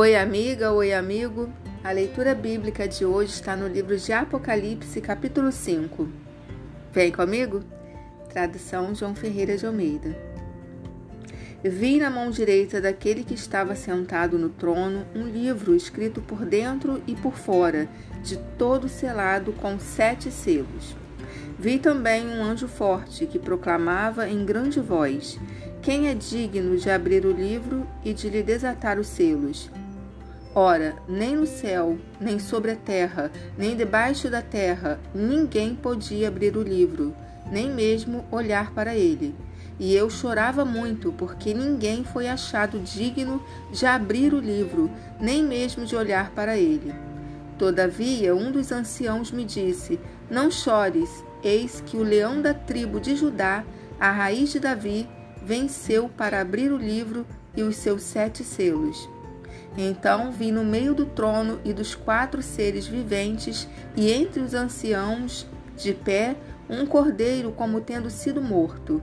Oi, amiga, oi, amigo. A leitura bíblica de hoje está no livro de Apocalipse, capítulo 5. Vem comigo? Tradução João Ferreira de Almeida. Vi na mão direita daquele que estava sentado no trono um livro escrito por dentro e por fora, de todo selado com sete selos. Vi também um anjo forte que proclamava em grande voz: Quem é digno de abrir o livro e de lhe desatar os selos? Ora, nem no céu, nem sobre a terra, nem debaixo da terra, ninguém podia abrir o livro, nem mesmo olhar para ele. E eu chorava muito, porque ninguém foi achado digno de abrir o livro, nem mesmo de olhar para ele. Todavia, um dos anciãos me disse: Não chores, eis que o leão da tribo de Judá, a raiz de Davi, venceu para abrir o livro e os seus sete selos. Então vi no meio do trono e dos quatro seres viventes, e entre os anciãos, de pé, um cordeiro como tendo sido morto.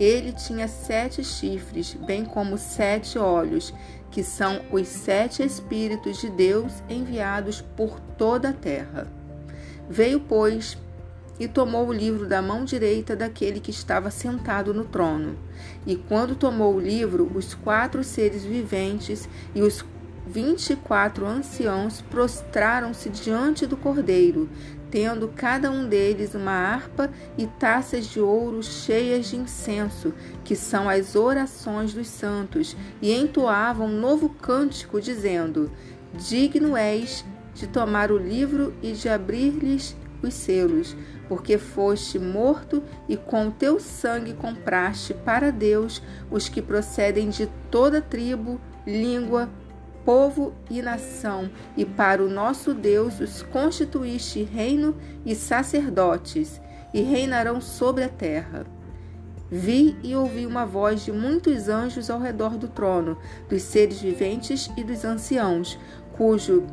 Ele tinha sete chifres, bem como sete olhos, que são os sete Espíritos de Deus enviados por toda a terra. Veio, pois, e tomou o livro da mão direita daquele que estava sentado no trono. E quando tomou o livro, os quatro seres viventes e os vinte e quatro anciãos prostraram-se diante do cordeiro, tendo cada um deles uma harpa e taças de ouro cheias de incenso, que são as orações dos santos, e entoavam um novo cântico, dizendo: Digno és de tomar o livro e de abrir-lhes os selos, porque foste morto e com teu sangue compraste para Deus os que procedem de toda tribo, língua, povo e nação, e para o nosso Deus os constituíste reino e sacerdotes, e reinarão sobre a terra. Vi e ouvi uma voz de muitos anjos ao redor do trono, dos seres viventes e dos anciãos, cujo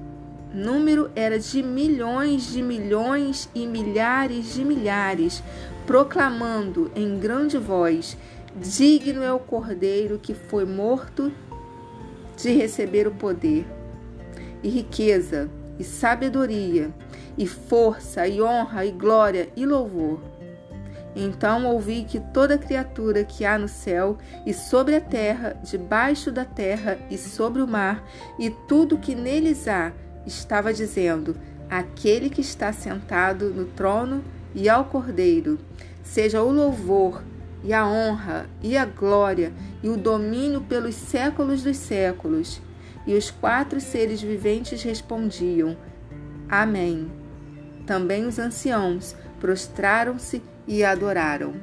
número era de milhões de milhões e milhares de milhares, proclamando em grande voz: Digno é o cordeiro que foi morto de receber o poder, e riqueza, e sabedoria, e força, e honra, e glória, e louvor. Então ouvi que toda criatura que há no céu e sobre a terra, debaixo da terra e sobre o mar, e tudo que neles há, estava dizendo: Aquele que está sentado no trono e ao Cordeiro, seja o louvor e a honra, e a glória, e o domínio pelos séculos dos séculos. E os quatro seres viventes respondiam: Amém. Também os anciãos prostraram-se e adoraram.